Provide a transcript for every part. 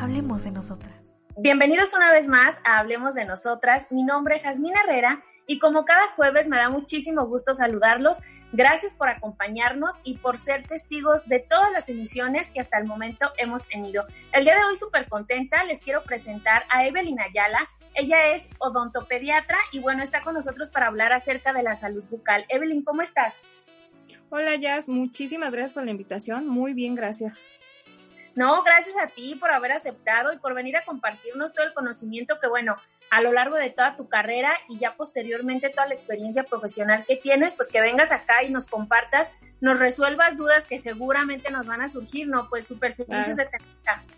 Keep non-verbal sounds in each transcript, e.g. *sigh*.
Hablemos de nosotras. Bienvenidos una vez más a Hablemos de Nosotras. Mi nombre es Jazmín Herrera y como cada jueves me da muchísimo gusto saludarlos. Gracias por acompañarnos y por ser testigos de todas las emisiones que hasta el momento hemos tenido. El día de hoy súper contenta, les quiero presentar a Evelyn Ayala. Ella es odontopediatra y bueno, está con nosotros para hablar acerca de la salud bucal. Evelyn, ¿cómo estás? Hola Jazz, muchísimas gracias por la invitación. Muy bien, gracias. No, gracias a ti por haber aceptado y por venir a compartirnos todo el conocimiento que, bueno, a lo largo de toda tu carrera y ya posteriormente toda la experiencia profesional que tienes, pues que vengas acá y nos compartas, nos resuelvas dudas que seguramente nos van a surgir, ¿no? Pues súper felices de tenerte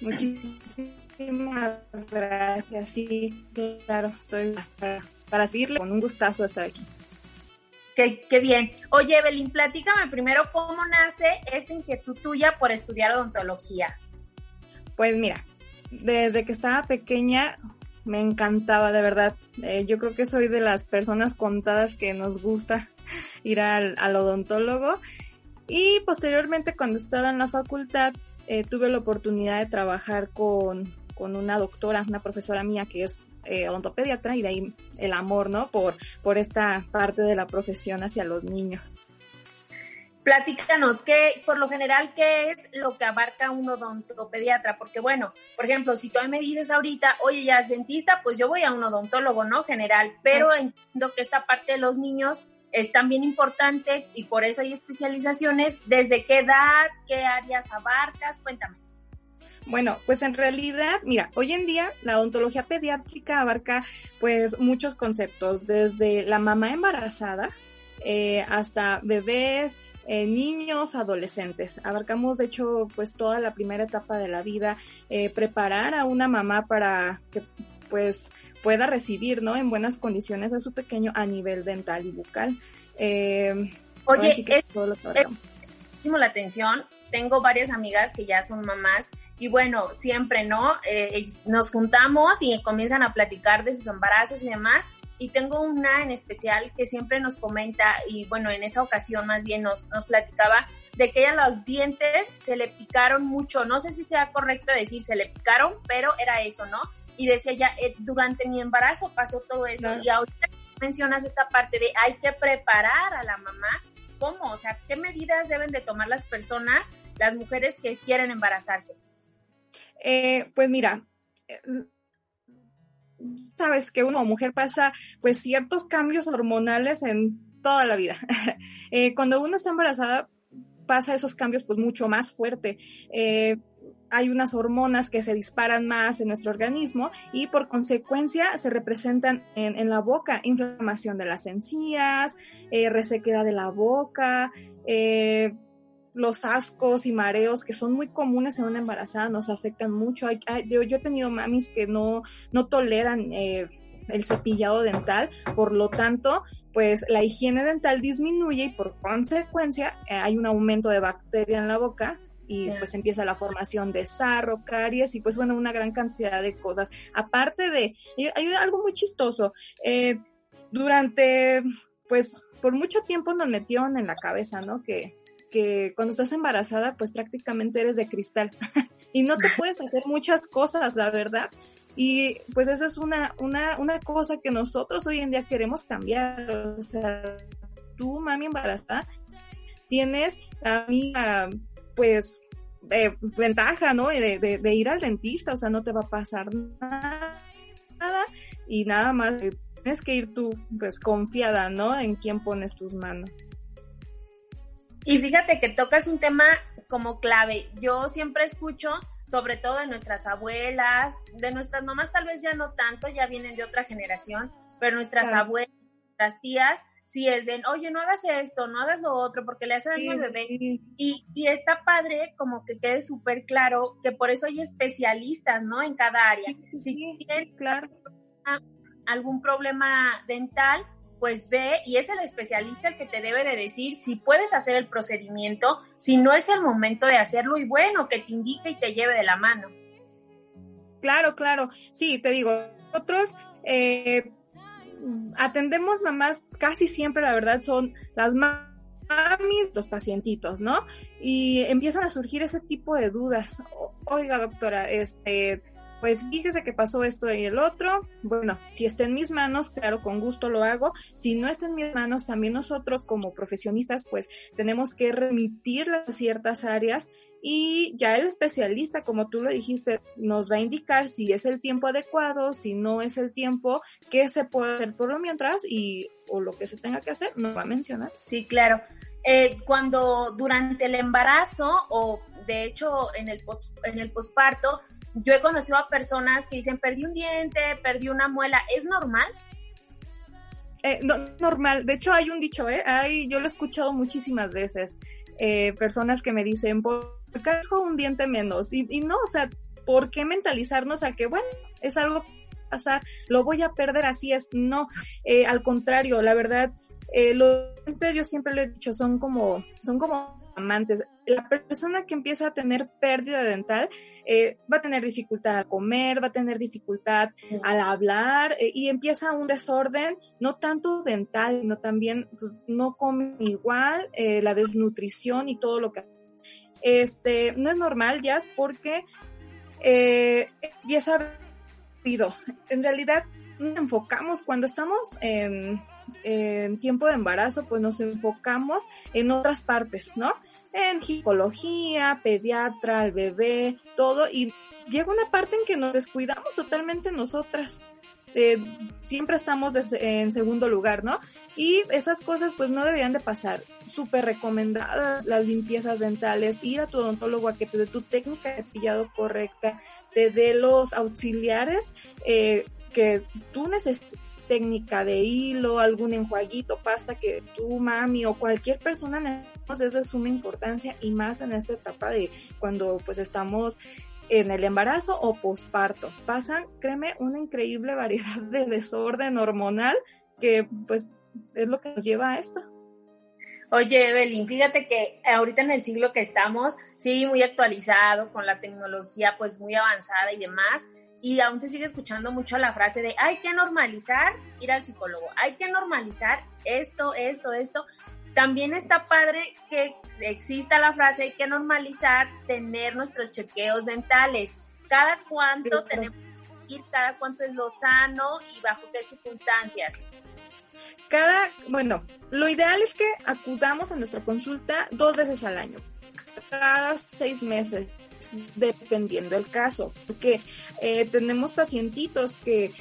Muchísimas gracias, sí, claro, estoy para, para seguirle con un gustazo estar aquí. Qué, bien. Oye, Evelyn, platícame primero cómo nace esta inquietud tuya por estudiar odontología. Pues mira, desde que estaba pequeña me encantaba, de verdad. Eh, yo creo que soy de las personas contadas que nos gusta *laughs* ir al, odontólogo. Y posteriormente, cuando estaba en la facultad, eh, tuve la oportunidad de trabajar con, con una doctora, una profesora mía que es eh, odontopediatra y de ahí el amor, ¿no? Por, por esta parte de la profesión hacia los niños. Platícanos, ¿qué, por lo general, qué es lo que abarca un odontopediatra? Porque, bueno, por ejemplo, si tú me dices ahorita, oye, ya es dentista, pues yo voy a un odontólogo, ¿no? General, pero entiendo que esta parte de los niños es también importante y por eso hay especializaciones. ¿Desde qué edad? ¿Qué áreas abarcas? Cuéntame. Bueno, pues en realidad, mira, hoy en día la odontología pediátrica abarca pues muchos conceptos, desde la mamá embarazada eh, hasta bebés, eh, niños, adolescentes. Abarcamos, de hecho, pues toda la primera etapa de la vida, eh, preparar a una mamá para que pues pueda recibir, ¿no? En buenas condiciones a su pequeño a nivel dental y bucal. Oye, es, es, la atención. Tengo varias amigas que ya son mamás y bueno, siempre, ¿no? Eh, nos juntamos y comienzan a platicar de sus embarazos y demás. Y tengo una en especial que siempre nos comenta, y bueno, en esa ocasión más bien nos, nos platicaba de que ella los dientes se le picaron mucho. No sé si sea correcto decir se le picaron, pero era eso, ¿no? Y decía ella, eh, durante mi embarazo pasó todo eso. Y ahorita mencionas esta parte de hay que preparar a la mamá. ¿Cómo? O sea, ¿qué medidas deben de tomar las personas, las mujeres que quieren embarazarse? Eh, pues mira, eh, sabes que una mujer pasa pues ciertos cambios hormonales en toda la vida. *laughs* Eh, cuando uno está embarazada pasa esos cambios pues mucho más fuerte. hay unas hormonas que se disparan más en nuestro organismo y por consecuencia se representan en, en la boca, inflamación de las encías, resequedad de la boca, los ascos y mareos que son muy comunes en una embarazada nos afectan mucho. yo, he tenido mamis que no, no toleran eh, el cepillado dental, por lo tanto, pues la higiene dental disminuye y por consecuencia eh, hay un aumento de bacteria en la boca y pues empieza la formación de sarro, caries y pues bueno, una gran cantidad de cosas. Aparte de, hay algo muy chistoso, eh, durante, pues por mucho tiempo nos metieron en la cabeza, ¿no? Que que cuando estás embarazada, pues prácticamente eres de cristal *laughs* y no te *laughs* puedes hacer muchas cosas, la verdad. Y pues esa es una, una, una cosa que nosotros hoy en día queremos cambiar. O sea, tú, mami embarazada, tienes a mí, pues, eh, ventaja, ¿no? De, de, ir al dentista, o sea, no te va a pasar nada, nada y nada más tienes que ir tú, pues, confiada, ¿no? En quién pones tus manos. Y fíjate que tocas un tema como clave. Yo siempre escucho, sobre todo de nuestras abuelas, de nuestras mamás tal vez ya no tanto, ya vienen de otra generación, pero nuestras abuelas, nuestras tías, sí es de, oye, no hagas esto, no hagas lo otro, porque le hace daño al bebé. Y, y está padre como que quede súper claro que por eso hay especialistas, ¿no? En cada área. si tienen claro. algún problema dental, pues ve y es el especialista el que te debe de decir si puedes hacer el procedimiento, si no es el momento de hacerlo y bueno, que te indique y te lleve de la mano. Claro, claro. Sí, te digo, nosotros, eh, atendemos mamás, casi siempre la verdad son las más los pacientitos, ¿no? Y empiezan a surgir ese tipo de dudas. Oiga, doctora, este, pues fíjese que pasó esto y el otro. Bueno, si está en mis manos, claro, con gusto lo hago. Si no está en mis manos, también nosotros como profesionistas, pues tenemos que remitir a ciertas áreas y ya el especialista, como tú lo dijiste, nos va a indicar si es el tiempo adecuado, si no es el tiempo, qué se puede hacer por lo mientras y o lo que se tenga que hacer, nos va a mencionar. Sí, claro. Eh, cuando durante el embarazo o de hecho en el, en el posparto, yo he conocido a personas que dicen, perdí un diente, perdí una muela, ¿es normal? Eh, no, normal, de hecho hay un dicho, ¿eh? Hay, yo lo he escuchado muchísimas veces, eh, personas que me dicen, ¿por qué dejo un diente menos? Y, y, no, o sea, ¿por qué mentalizarnos a que, bueno, es algo pasar, lo voy a perder, así es? No, eh, al contrario, la verdad, eh, los yo siempre lo he dicho, son como, son como amantes. La persona que empieza a tener pérdida dental eh, va a tener dificultad al comer, va a tener dificultad al hablar eh, y empieza un desorden, no tanto dental, sino también pues, no come igual, eh, la desnutrición y todo lo que... Este, no es normal, ya, porque eh, empieza pido. En realidad, nos enfocamos cuando estamos en en tiempo de embarazo, pues nos enfocamos en otras partes, ¿no? En ginecología, pediatra, el bebé, todo, y llega una parte en que nos descuidamos totalmente nosotras. Eh, siempre estamos en segundo lugar, ¿no? Y esas cosas pues no deberían de pasar. Súper recomendadas las limpiezas dentales, ir a tu odontólogo a que te dé tu técnica de pillado correcta, te dé los auxiliares eh, que tú necesitas técnica de hilo, algún enjuaguito, pasta que tú, mami o cualquier persona necesitamos es de suma importancia y más en esta etapa de cuando pues estamos en el embarazo o posparto. Pasan, créeme, una increíble *laughs* variedad de desorden hormonal que pues es lo que nos lleva a esto. Oye, Evelyn, fíjate que ahorita en el siglo que estamos, sí, muy actualizado, con la tecnología pues muy avanzada y demás, y aún se sigue escuchando mucho la frase de hay que normalizar ir al psicólogo, hay que normalizar esto, esto, esto. También está padre que exista la frase hay que normalizar tener nuestros chequeos dentales. Cada cuánto tenemos que ir, cada cuánto es lo sano y bajo qué circunstancias. Cada, bueno, lo ideal es que acudamos a nuestra consulta dos veces al año, cada seis meses dependiendo el caso, porque eh, tenemos pacientitos que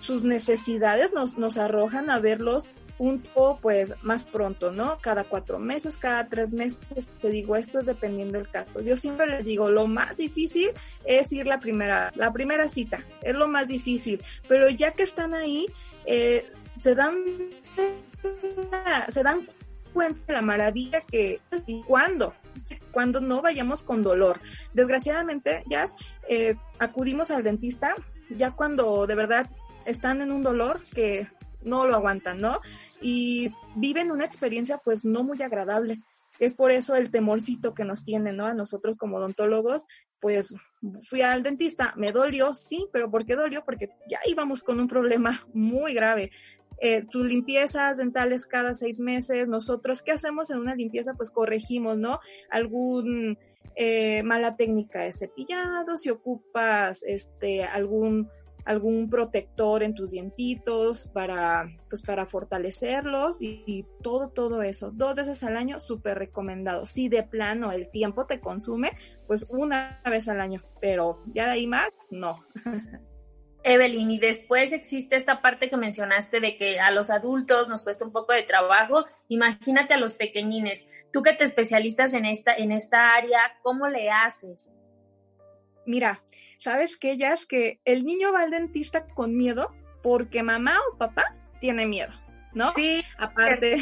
sus necesidades nos, nos arrojan a verlos un poco pues más pronto, ¿no? Cada cuatro meses, cada tres meses, te digo, esto es dependiendo del caso. Yo siempre les digo, lo más difícil es ir la primera, la primera cita, es lo más difícil, pero ya que están ahí, eh, se dan, se dan cuenta de la maravilla que y cuando cuando no vayamos con dolor. Desgraciadamente, ya eh, acudimos al dentista ya cuando de verdad están en un dolor que no lo aguantan, ¿no? Y viven una experiencia pues no muy agradable. Es por eso el temorcito que nos tiene, ¿no? A nosotros como odontólogos, pues fui al dentista, me dolió, sí, pero ¿por qué dolió? Porque ya íbamos con un problema muy grave eh, limpiezas dentales cada seis meses. Nosotros, ¿qué hacemos en una limpieza? Pues corregimos, ¿no? Algún eh, mala técnica de cepillado, si ocupas este algún algún protector en tus dientitos para pues para fortalecerlos y, y todo todo eso dos veces al año súper recomendado si de plano el tiempo te consume pues una vez al año pero ya de ahí más no *laughs* Evelyn, y después existe esta parte que mencionaste de que a los adultos nos cuesta un poco de trabajo. Imagínate a los pequeñines. Tú que te especialistas en esta, en esta área, ¿cómo le haces? Mira, ¿sabes qué? Ya es que el niño va al dentista con miedo porque mamá o papá tiene miedo, ¿no? Sí. Aparte,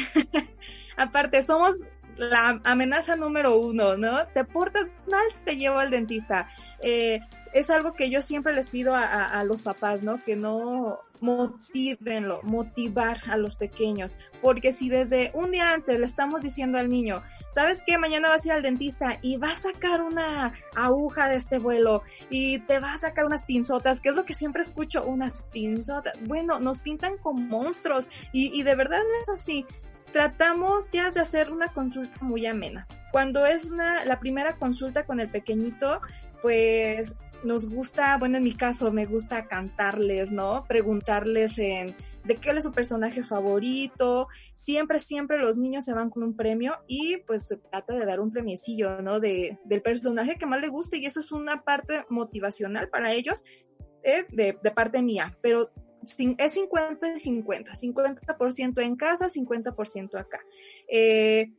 *laughs* aparte, somos la amenaza número uno, ¿no? Te portas mal, te llevo al dentista. Eh, es algo que yo siempre les pido a, los papás, ¿no? Que no, motívenlo, motivar a los pequeños, porque si desde un día antes le estamos diciendo al niño, ¿sabes qué? Mañana vas a ir al dentista y va a sacar una aguja de este vuelo y te va a sacar unas pinzotas, que es lo que siempre escucho, unas pinzotas. Bueno, nos pintan como monstruos y, y de verdad no es así. Tratamos ya de hacer una consulta muy amena. Cuando es una, la primera consulta con el pequeñito, pues nos gusta, bueno, en mi caso me gusta cantarles, ¿no? Preguntarles en de qué es su personaje favorito. Siempre, siempre los niños se van con un premio y pues se trata de dar un premiecillo, ¿no? De, del personaje que más le guste y eso es una parte motivacional para ellos eh, de, de parte mía, pero es 50 y 50, 50% en casa, 50% acá. Eh,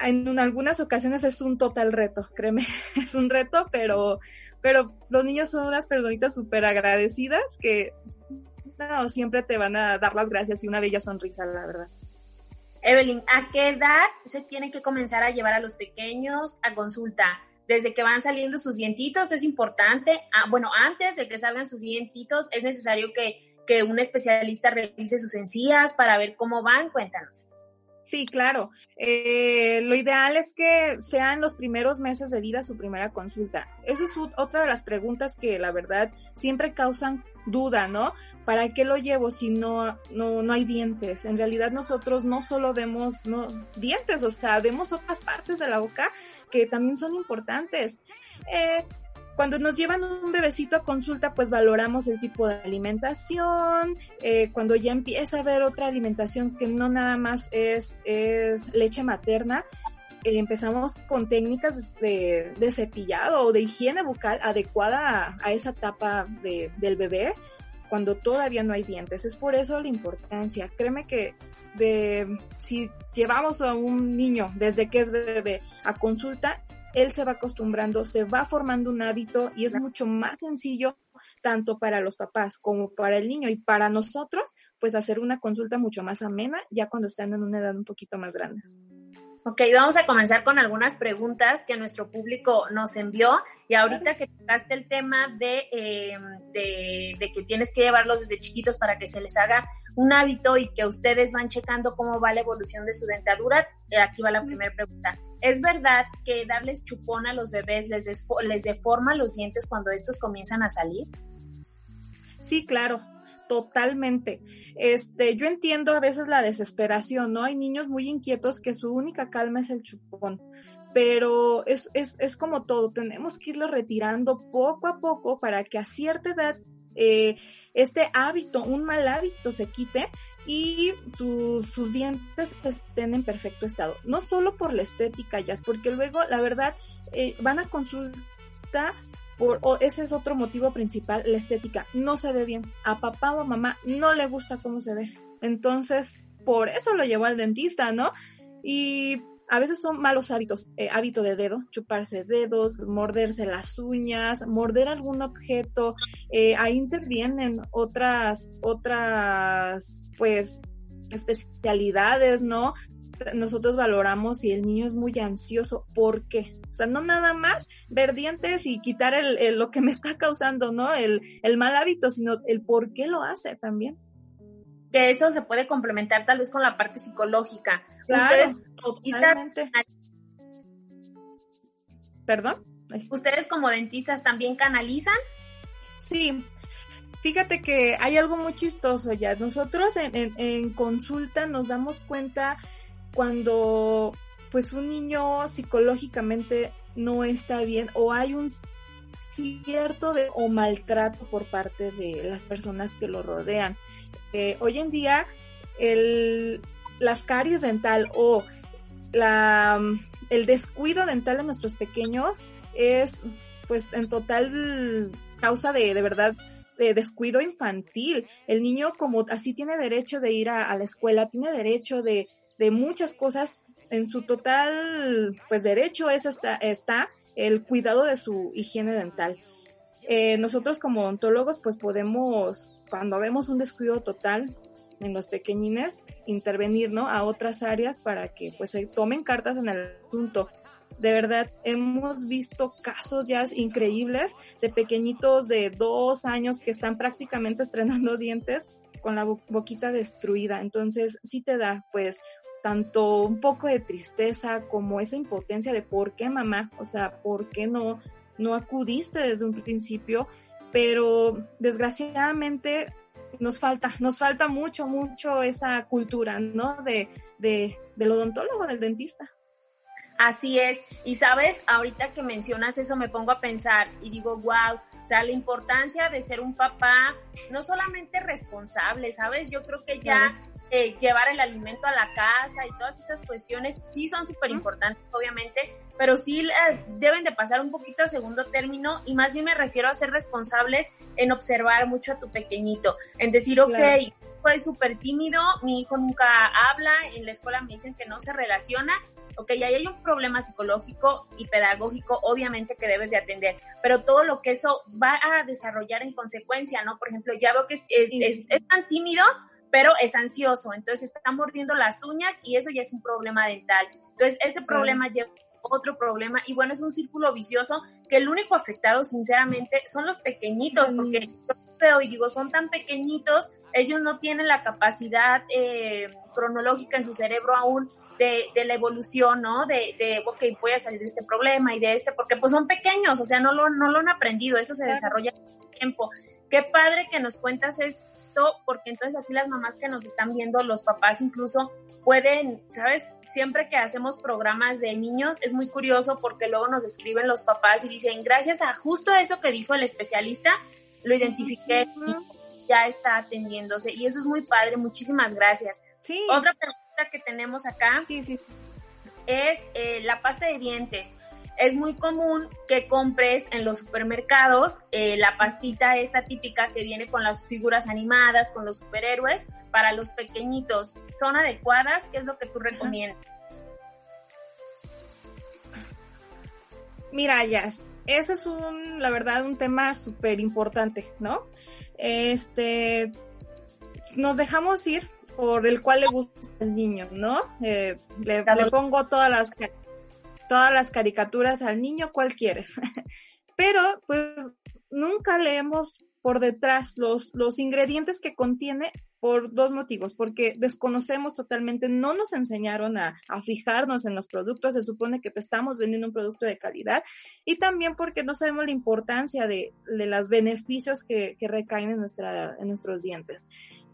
en algunas ocasiones es un total reto, créeme, *laughs* es un reto, pero pero los niños son unas personitas súper agradecidas que siempre te van a dar las gracias y una bella sonrisa, la verdad. Evelyn, ¿a qué edad se tiene que comenzar a llevar a los pequeños a consulta? Desde que van saliendo sus dientitos es importante. Ah, bueno, antes de que salgan sus dientitos es necesario que, que un especialista revise sus encías para ver cómo van. Cuéntanos. Sí, claro. Eh, lo ideal es que sean los primeros meses de vida su primera consulta. Eso es otra de las preguntas que la verdad siempre causan duda, ¿no? ¿Para qué lo llevo si no, no, no hay dientes? En realidad nosotros no solo vemos no, dientes, o sea, vemos otras partes de la boca que también son importantes. Eh, cuando nos llevan un bebecito a consulta, pues valoramos el tipo de alimentación. Eh, cuando ya empieza a haber otra alimentación que no nada más es, es leche materna, eh, empezamos con técnicas de, cepillado o de higiene bucal adecuada a, a esa etapa de, del bebé cuando todavía no hay dientes. Es por eso la importancia. Créeme que de, si llevamos a un niño desde que es bebé a consulta, él se va acostumbrando, se va formando un hábito y es mucho más sencillo tanto para los papás como para el niño y para nosotros, pues hacer una consulta mucho más amena ya cuando están en una edad un poquito más grande. Ok, vamos a comenzar con algunas preguntas que nuestro público nos envió. Y ahorita que tocaste el tema de, em, de, de, que tienes que llevarlos desde chiquitos para que se les haga un hábito y que ustedes van checando cómo va la evolución de su dentadura, eh, aquí va la primera pregunta. ¿Es verdad que darles chupón a los bebés les, les deforma los dientes cuando estos comienzan a salir? Sí, claro totalmente. Este, yo entiendo a veces la desesperación, ¿no? Hay niños muy inquietos que su única calma es el chupón, pero es, es, es como todo, tenemos que irlo retirando poco a poco para que a cierta edad eh, este hábito, un mal hábito se quite y sus dientes estén en perfecto estado. No solo por la estética, ya, porque luego, la verdad, eh, van a consulta o ese es otro motivo principal, la estética. No se ve bien. A papá o a mamá no le gusta cómo se ve. Entonces, por eso lo llevó al dentista, ¿no? Y a veces son malos hábitos, eh, hábito de dedo, chuparse dedos, morderse las uñas, morder algún objeto. Eh, ahí intervienen otras, otras, pues, especialidades, ¿no? nosotros valoramos si el niño es muy ansioso, ¿por qué? O sea, no nada más ver dientes y quitar el, lo que me está causando, ¿no? El, el mal hábito, sino el por qué lo hace también. Que eso se puede complementar tal vez con la parte psicológica. Ustedes, ¿Perdón? ¿Ustedes como dentistas también canalizan? Sí, fíjate que hay algo muy chistoso ya. Nosotros en, en, en, consulta nos damos cuenta cuando pues un niño psicológicamente no está bien o hay un cierto de, o maltrato por parte de las personas que lo rodean. Eh, hoy en día el, las caries dental o la, el descuido dental de nuestros pequeños es pues en total causa de, de verdad de descuido infantil. El niño como así tiene derecho de ir a la escuela, tiene derecho de, de muchas cosas. En su total, pues derecho es está, está el cuidado de su higiene dental. Eh, nosotros como odontólogos, pues podemos, cuando vemos un descuido total en los pequeñines, intervenir, ¿no? A otras áreas para que pues se tomen cartas en el asunto. De verdad, hemos visto casos ya increíbles de pequeñitos de dos años que están prácticamente estrenando *laughs* dientes con la boquita destruida. Entonces, sí te da, pues, tanto un poco de tristeza como esa impotencia de por qué mamá, o sea, por qué no, no acudiste desde un principio, pero desgraciadamente nos falta, nos falta mucho, mucho esa cultura, ¿no? De, de, del odontólogo, del dentista. Así es. Y sabes, ahorita que mencionas eso me pongo a pensar y digo, wow, o sea, la importancia de ser un papá no solamente responsable, ¿sabes? Yo creo que ya eh, llevar el alimento a la casa y todas esas cuestiones sí son súper importantes, obviamente, pero sí eh, deben de pasar un poquito a segundo término y más bien me refiero a ser responsables en observar mucho a tu pequeñito, en decir, ok, fue súper tímido, mi hijo nunca habla, en la escuela me dicen que no se relaciona, ok, ahí hay un problema psicológico y pedagógico, obviamente que debes de atender, pero todo lo que eso va a desarrollar en consecuencia, ¿no? Por ejemplo, ya veo que es, tan tímido, pero es ansioso, entonces está mordiendo las uñas y eso ya es un problema dental. Entonces, ese problema lleva otro problema y bueno, es un círculo vicioso que el único afectado, sinceramente, son los pequeñitos, porque yo veo y digo, son tan pequeñitos, ellos no tienen la capacidad eh, cronológica en su cerebro aún de, la evolución, ¿no? De, de, ok, voy a salir de este problema y de este, porque pues son pequeños, o sea, no lo, no lo han aprendido, eso se desarrolla con el tiempo. Qué padre que nos cuentas esto, porque entonces así las mamás que nos están viendo, los papás incluso, pueden, ¿sabes? Siempre que hacemos programas de niños es muy curioso porque luego nos escriben los papás y dicen, gracias a justo eso que dijo el especialista, lo identifiqué y ya está atendiéndose. Y eso es muy padre, muchísimas gracias. Sí. Otra pregunta que tenemos acá sí, sí. es eh, la pasta de dientes. Es muy común que compres en los supermercados eh, la pastita esta típica que viene con las figuras animadas, con los superhéroes, para los pequeñitos. ¿Son adecuadas? ¿Qué es lo que tú recomiendas? Mira, ya, ese es un, la verdad, un tema súper importante, ¿no? Este, nos dejamos ir por el cual le gusta al niño, ¿no? Eh, le, pongo todas las, todas las caricaturas al niño, ¿cuál quieres? *laughs* Pero pues nunca leemos por detrás los, los ingredientes que contiene por dos motivos, porque desconocemos totalmente, no nos enseñaron a, fijarnos en los productos, se supone que te estamos vendiendo un producto de calidad, y también porque no sabemos la importancia de, los beneficios que, recaen en, nuestra, en nuestros dientes.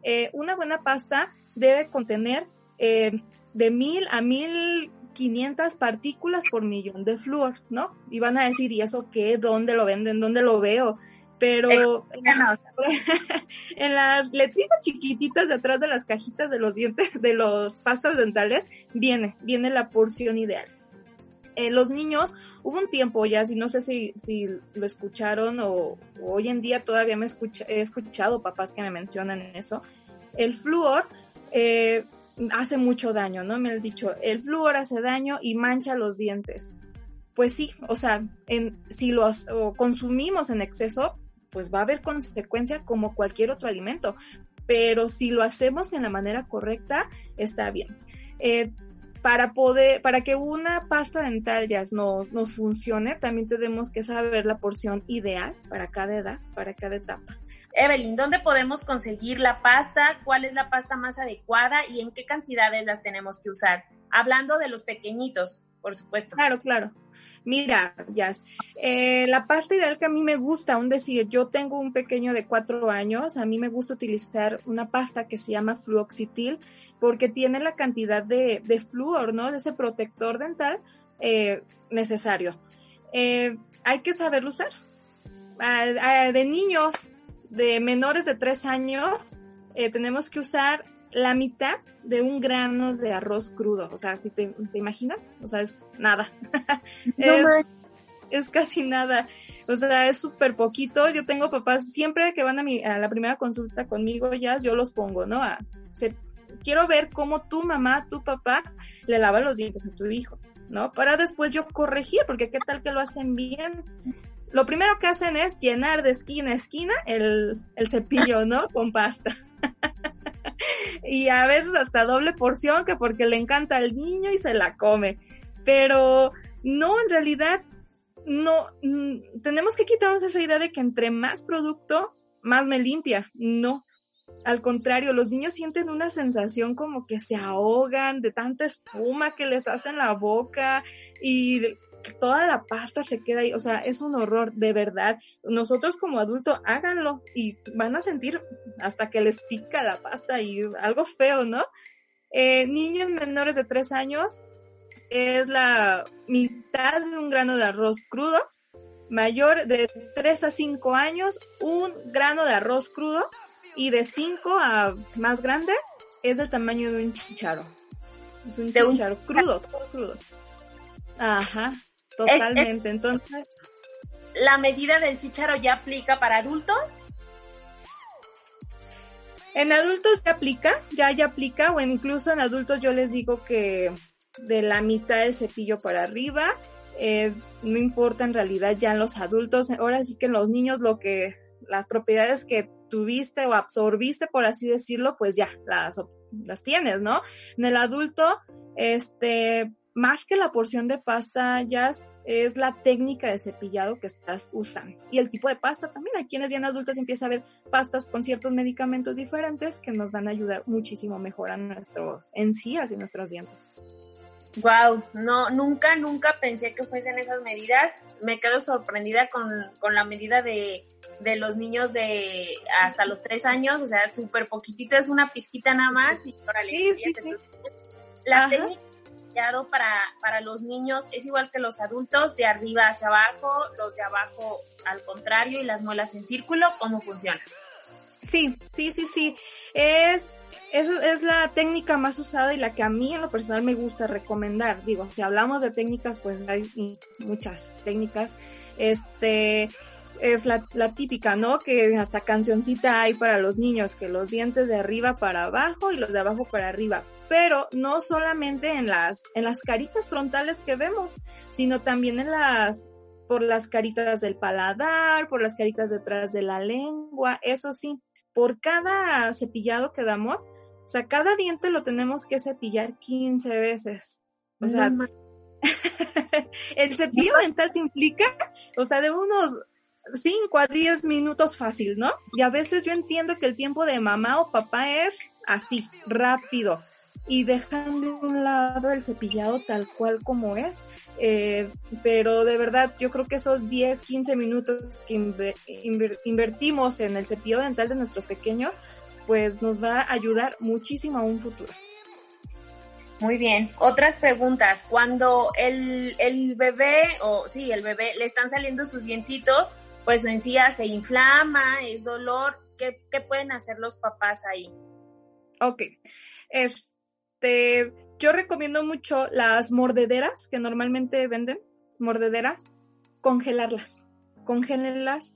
Eh, una buena pasta debe contener eh, de mil a mil quinientas partículas por millón de flúor, ¿no? Y van a decir, ¿y eso qué? ¿Dónde lo venden? ¿Dónde lo veo? Pero *laughs* en las letritas chiquititas detrás de las cajitas de los dientes, de los pastas dentales, viene, viene la porción ideal. Eh, los niños, hubo un tiempo ya, si no sé si, si lo escucharon o, hoy en día todavía me escucha, he escuchado papás que me mencionan eso, el flúor eh, hace mucho daño, ¿no? Me han dicho, el flúor hace daño y mancha los dientes. Pues sí, o sea, en, si lo consumimos en exceso, pues va a haber consecuencia como cualquier otro alimento, pero si lo hacemos en la manera correcta, está bien. Eh, para poder, para que una pasta dental ya nos funcione, también tenemos que saber la porción ideal para cada edad, para cada etapa. Evelyn, ¿dónde podemos conseguir la pasta? ¿Cuál es la pasta más adecuada y en qué cantidades las tenemos que usar? Hablando de los pequeñitos, por supuesto. Claro, claro. Mira, Jazz, eh, la pasta ideal que a mí me gusta, aún decir, yo tengo un pequeño de cuatro años, a mí me gusta utilizar una pasta que se llama fluoxitil porque tiene la cantidad de, de flúor, ¿no? De ese protector dental eh, necesario. Eh, hay que saberlo usar. de niños de menores de tres años, tenemos que usar la mitad de un grano de arroz crudo. O sea, si te, imaginas, o sea, es nada. *laughs* es, casi nada. O sea, es súper poquito. Yo tengo papás, siempre que van a, mi, a la primera consulta conmigo, ya yo los pongo, ¿no? A, se, quiero ver cómo tu mamá, tu papá, le lava los dientes a tu hijo, ¿no? Para después yo corregir, porque qué tal que lo hacen bien. Lo primero que hacen es llenar de esquina a esquina el, el cepillo, ¿no? *laughs* Con pasta. y a veces hasta doble porción, que porque le encanta al niño y se la come. Pero no, en realidad, no, mm, tenemos que quitarnos esa idea de que entre más producto, más me limpia. No. Al contrario, los niños sienten una sensación como que se ahogan de tanta espuma que les hace en la boca y toda la pasta se queda ahí. O sea, es un horror, de verdad. Nosotros como adultos, háganlo y van a sentir hasta que les pica la pasta y algo feo, ¿no? Eh, niños menores de tres años es la mitad de un grano de arroz crudo. Mayor de 3 a 5 años, un grano de arroz crudo. Y de 5 a más grandes, es del tamaño de un chicharo. Es un chicharo crudo, crudo. Ajá, totalmente. Entonces. ¿La medida del chicharo ya aplica para adultos? En adultos ya aplica, ya ya aplica, o incluso en adultos yo les digo que de la mitad del cepillo para arriba, eh, no importa en realidad ya en los adultos, ahora sí que en los niños lo que, las propiedades que tuviste o absorbiste, por así decirlo, pues ya las, las tienes, ¿no? En el adulto, este, más que la porción de pasta, ya es la técnica de cepillado que estás usando. Y el tipo de pasta también. Hay quienes ya en adultos empieza a ver pastas con ciertos medicamentos diferentes que nos van a ayudar muchísimo mejor a nuestros encías y nuestros dientes. Wow, no, nunca, nunca pensé que fuesen esas medidas. Me quedo sorprendida con, la medida de, los niños de hasta los tres años, o sea, súper poquitito, es una pizquita nada más y órale, sí, La técnica para, para los niños es igual que los adultos, de arriba hacia abajo, los de abajo al contrario y las muelas en círculo, ¿cómo funciona? Sí, sí, sí, sí. Es es, es la técnica más usada y la que a mí en lo personal me gusta recomendar. Digo, si hablamos de técnicas, pues hay muchas técnicas. Este es la, la típica, ¿no? Que hasta cancioncita hay para los niños, que los dientes de arriba para abajo y los de abajo para arriba. Pero no solamente en las, en las caritas frontales que vemos, sino también en las, por las caritas del paladar, por las caritas detrás de la lengua, eso sí, por cada cepillado que damos, o sea, cada diente lo tenemos que cepillar 15 veces. O sea, *laughs* el cepillo dental te implica, o sea, de unos 5 a 10 minutos fácil, ¿no? Y a veces yo entiendo que el tiempo de mamá o papá es así, rápido. Y dejan de un lado el cepillado tal cual como es. Eh, pero de verdad, yo creo que esos 10, 15 minutos que invertimos en el cepillo dental de nuestros pequeños, pues nos va a ayudar muchísimo a un futuro. Muy bien. Otras preguntas. Cuando el, el bebé, o sí, el bebé, le están saliendo sus dientitos, pues su encía se inflama, es dolor. ¿Qué, qué pueden hacer los papás ahí? Ok. Este, yo recomiendo mucho las mordederas que normalmente venden, mordederas, congelarlas. Congélenlas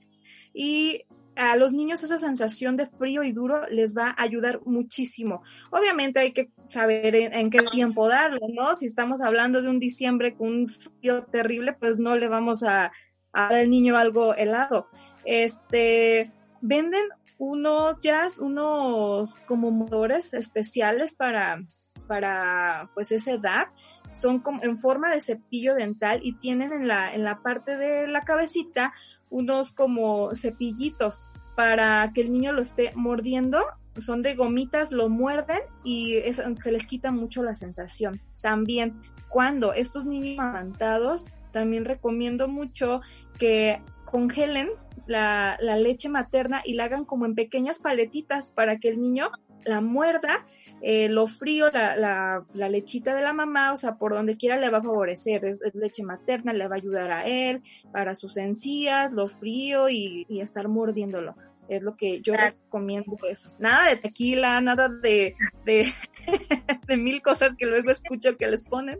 y a los niños esa sensación de frío y duro les va a ayudar muchísimo. Obviamente hay que saber en, qué tiempo darlo, ¿no? Si estamos hablando de un diciembre con un frío terrible, pues no le vamos a, dar al niño algo helado. Este, venden unos jazz, unos como motores especiales para, para pues esa edad. Son como en forma de cepillo dental y tienen en la, en la parte de la cabecita unos como cepillitos para que el niño lo esté mordiendo. Son de gomitas, lo muerden y se les quita mucho la sensación. También cuando estos niños amamantados, también recomiendo mucho que congelen la, leche materna y la hagan como en pequeñas paletitas para que el niño la muerda, eh, lo frío, la, la, lechita de la mamá, o sea, por donde quiera le va a favorecer, es, leche materna, le va a ayudar a él, para sus encías, lo frío y, y estar mordiéndolo es lo que yo recomiendo eso. Nada de tequila, nada de, *laughs* de, mil cosas que luego escucho que les ponen.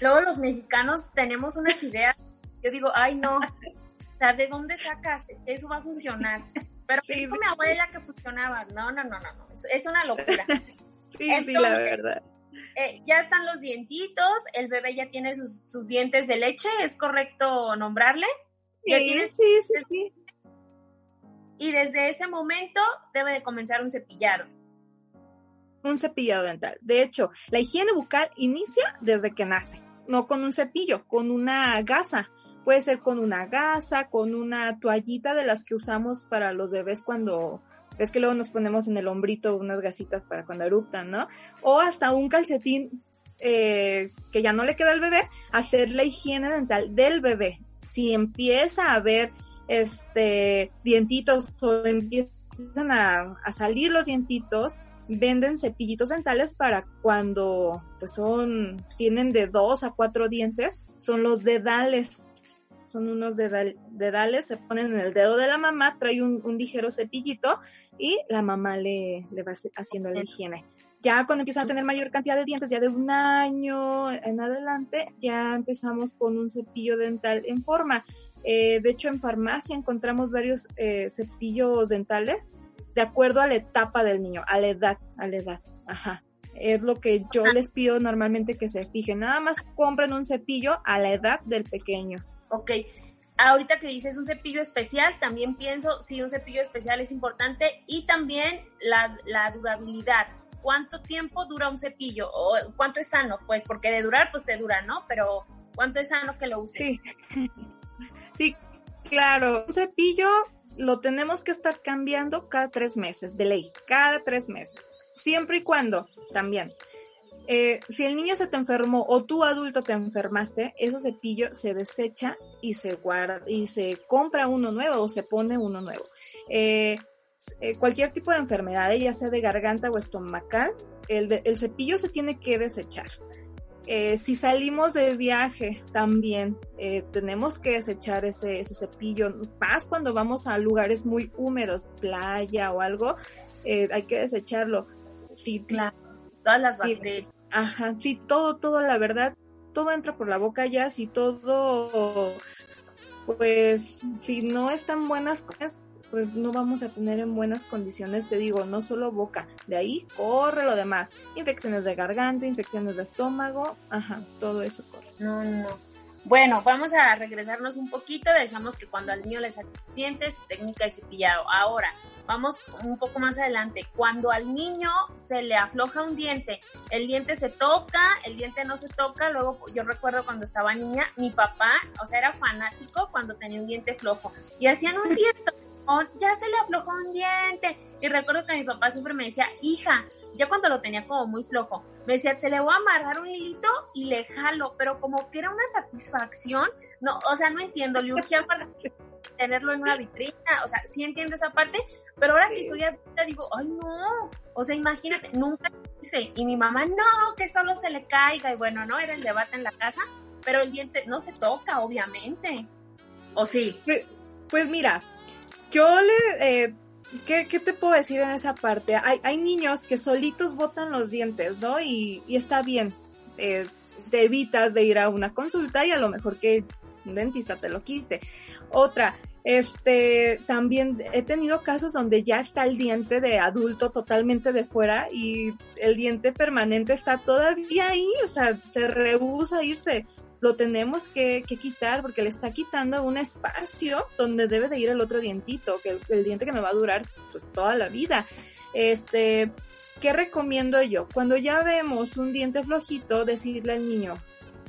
Luego los mexicanos tenemos unas ideas, yo digo, ay no, o sea, ¿de dónde sacas? Eso va a funcionar. *laughs* Pero sí, dijo mi abuela que funcionaba. No, no, no, no, no. Es, una locura. *laughs* sí, sí, la verdad. Eh, ya están los dientitos, el bebé ya tiene sus, sus dientes de leche, ¿es correcto nombrarle? ¿Ya sí, sí, sí, sí y desde ese momento debe de comenzar un cepillado. Un cepillado dental. De hecho, la higiene bucal inicia desde que nace. no con un cepillo, con una gasa. Puede ser con una gasa, con una toallita de las que usamos para los bebés cuando es que luego nos ponemos en el hombrito unas gasitas para cuando eruptan, ¿no? O hasta un calcetín eh, que ya no le queda al bebé, hacer la higiene dental del bebé. Si empieza a haber este dientitos o empiezan a, a salir los dientitos, venden cepillitos dentales para cuando pues son, tienen de dos a cuatro dientes, son los dedales. Son unos dedales, se ponen en el dedo de la mamá, trae un, ligero cepillito y la mamá le, le va haciendo la higiene. Ya cuando empiezan a tener mayor cantidad de dientes, ya de un año en adelante, ya empezamos con un cepillo dental en forma. Eh, de hecho, en farmacia encontramos varios eh, cepillos dentales de acuerdo a la etapa del niño, a la edad, a la edad. Ajá. Es lo que yo les pido normalmente que se fijen. Nada más compren un cepillo a la edad del pequeño. Ok. Ahorita que dices un cepillo especial, también pienso, sí, un cepillo especial es importante y también la, la durabilidad. ¿Cuánto tiempo dura un cepillo? ¿O cuánto es sano? Pues porque de durar, pues te dura, ¿no? Pero ¿cuánto es sano que lo uses? Sí, *laughs* sí claro. Un cepillo lo tenemos que estar cambiando cada tres meses, de ley, cada tres meses. Siempre y cuando, también, eh, si el niño se te enfermó o tú adulto te enfermaste, ese cepillo se desecha y se guarda y se compra uno nuevo o se pone uno nuevo. Eh, eh, cualquier tipo de enfermedad, ya sea de garganta o estomacal, el, el cepillo se tiene que desechar. Eh, si salimos de viaje también eh, tenemos que desechar ese, ese, cepillo, más cuando vamos a lugares muy húmedos, playa o algo, eh, hay que desecharlo. Claro, todas las bacterias. Ajá, sí, todo, todo, la verdad, todo entra por la boca ya, si todo, pues, si no están buenas cosas, pues no vamos a tener en buenas condiciones, te digo, no solo boca, de ahí corre lo demás, infecciones de garganta, infecciones de estómago, ajá, todo eso corre. No, no. Bueno, vamos a regresarnos un poquito, decíamos que cuando al niño le saca dientes, su técnica de cepillado. Ahora, vamos un poco más adelante. Cuando al niño se le afloja un diente, el diente se toca, el diente no se toca. Luego, yo recuerdo cuando estaba niña, mi papá, o sea, era fanático cuando tenía un diente flojo y hacían un *laughs* fiestón ya se le aflojó un diente. Y recuerdo que mi papá siempre me decía, hija, ya cuando lo tenía como muy flojo, me decía, te le voy a amarrar un hilito y le jalo, pero como que era una satisfacción, no, o sea, no entiendo, le urgía para tenerlo en una vitrina, o sea, sí entiendo esa parte, pero ahora que soy adulta digo, ay no, o sea, imagínate, nunca hice, y mi mamá, no, que solo se le caiga, y bueno, no, era el debate en la casa, pero el diente no se toca, obviamente, ¿o sí? Pues, pues mira, yo le... Eh, ¿qué, te puedo decir en esa parte? Hay, hay niños que solitos botan los dientes, ¿no? Y, y está bien. Eh, te evitas de ir a una consulta y a lo mejor que un dentista te lo quite. Otra, este, también he tenido casos donde ya está el diente de adulto totalmente de fuera y el diente permanente está todavía ahí, o sea, se rehúsa irse lo tenemos que, quitar porque le está quitando un espacio donde debe de ir el otro dientito, que el, diente que me va a durar pues toda la vida. Este, ¿qué recomiendo yo? Cuando ya vemos un diente flojito, decirle al niño,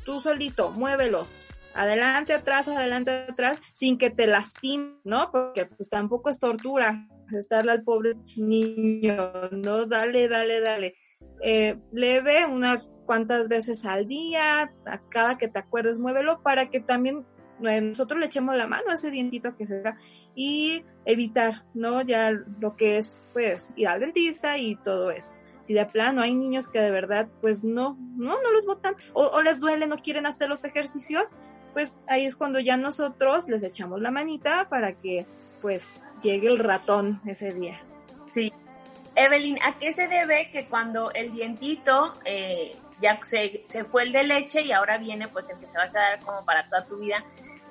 tú solito, muévelo, adelante, atrás, adelante, atrás, sin que te lastime, ¿no? Porque pues tampoco es tortura estarle al pobre niño, ¿no? Dale, dale, dale. Eh, leve unas cuantas veces al día, a cada que te acuerdes, muévelo para que también eh, nosotros le echemos la mano a ese dientito que se da y evitar, ¿no? Ya lo que es, pues, ir al dentista y todo eso. Si de plano hay niños que de verdad, pues no, no, no los botan o, o les duele, no quieren hacer los ejercicios, pues ahí es cuando ya nosotros les echamos la manita para que, pues, llegue el ratón ese día. Evelyn, ¿a qué se debe que cuando el dientito eh, ya se, fue el de leche y ahora viene pues el que se va a quedar como para toda tu vida?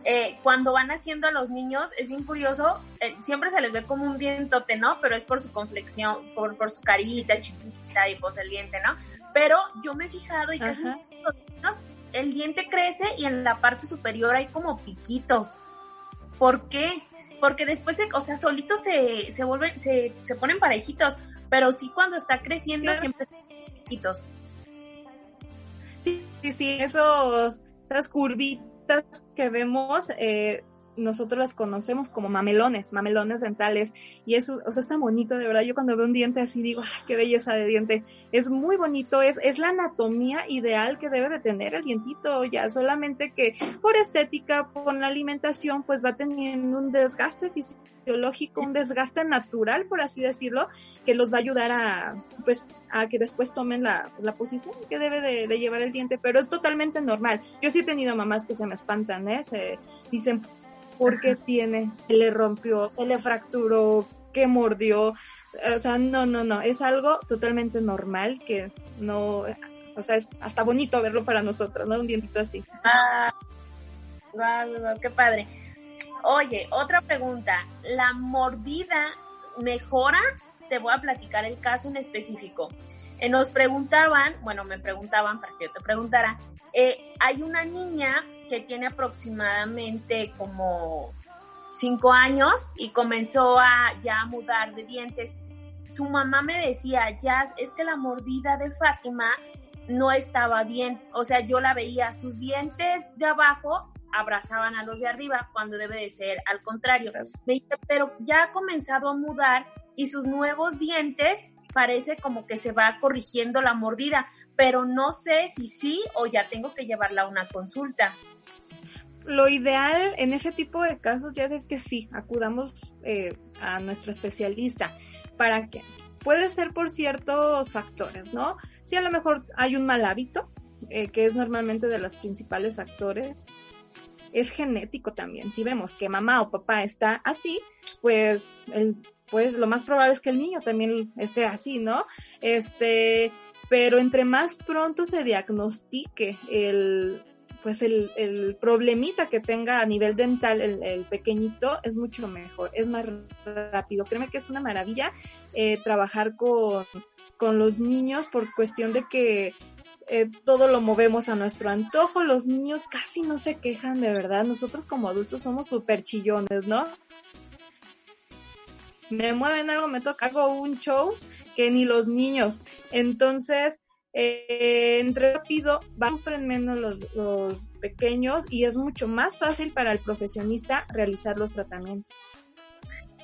Eh, cuando van haciendo a los niños, es bien curioso, eh, siempre se les ve como un dientote, ¿no? Pero es por su complexión, por, por su carita chiquita y pues el diente, ¿no? Pero yo me he fijado y casi los niños, el diente crece y en la parte superior hay como piquitos. ¿Por qué? Porque después, o sea, solitos se, se vuelven, se, se ponen parejitos pero sí cuando está creciendo siempre piquitos. Sí, sí, sí, esos, esas curvitas que vemos, eh, nosotros las conocemos como mamelones, mamelones dentales, y eso, o sea, está bonito, de verdad, yo cuando veo un diente así digo, ¡ay, qué belleza de diente! Es muy bonito, es, es la anatomía ideal que debe de tener el dientito, ya solamente que por estética, por la alimentación, pues va teniendo un desgaste fisiológico, un desgaste natural, por así decirlo, que los va a ayudar a, pues, a que después tomen la, la posición que debe de, de, llevar el diente, pero es totalmente normal. Yo sí he tenido mamás que se me espantan, ¿eh? Se dicen, porque tiene, le rompió, se le fracturó, que mordió. O sea, no, no, no, es algo totalmente normal que no, o sea, es hasta bonito verlo para nosotros, ¿no? Un dientito así. Ah, qué padre. Oye, otra pregunta, ¿la mordida mejora? Te voy a platicar el caso en específico. Eh, nos preguntaban, bueno, me preguntaban para que yo te preguntara, eh, hay una niña que tiene aproximadamente como cinco años y comenzó a ya mudar de dientes. Su mamá me decía, ya es que la mordida de Fátima no estaba bien. O sea, yo la veía, sus dientes de abajo abrazaban a los de arriba cuando debe de ser al contrario. Me dice, pero ya ha comenzado a mudar y sus nuevos dientes parece como que se va corrigiendo la mordida, pero no sé si sí o ya tengo que llevarla a una consulta lo ideal en ese tipo de casos ya es que sí, acudamos eh, a nuestro especialista. ¿Para que Puede ser por ciertos factores, ¿no? Si a lo mejor hay un mal hábito, eh, que es normalmente de los principales factores, es genético también. Si vemos que mamá o papá está así, pues, el, pues lo más probable es que el niño también esté así, ¿no? Este, pero entre más pronto se diagnostique el, pues el, el, problemita que tenga a nivel dental el, pequeñito es mucho mejor, es más rápido. Créeme que es una maravilla eh, trabajar con, con, los niños por cuestión de que eh, todo lo movemos a nuestro antojo. Los niños casi no se quejan de verdad. Nosotros como adultos somos súper chillones, ¿no? Me mueven algo, me toca, hago un show que ni los niños. Entonces, eh, entre rápido, sufren menos los, los pequeños y es mucho más fácil para el profesionista realizar los tratamientos.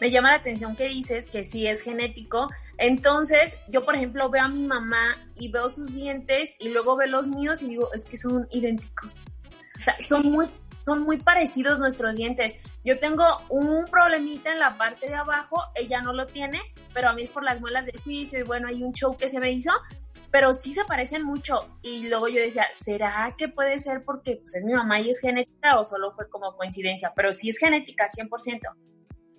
Me llama la atención que dices que sí es genético. Entonces, yo por ejemplo veo a mi mamá y veo sus dientes y luego veo los míos y digo, es que son idénticos. O sea, son muy, son muy parecidos nuestros dientes. Yo tengo un problemita en la parte de abajo, ella no lo tiene, pero a mí es por las muelas del juicio y bueno, hay un show que se me hizo, pero sí se parecen mucho. Y luego yo decía, ¿será que puede ser porque pues, es mi mamá y es genética o solo fue como coincidencia? Pero sí es genética, 100%.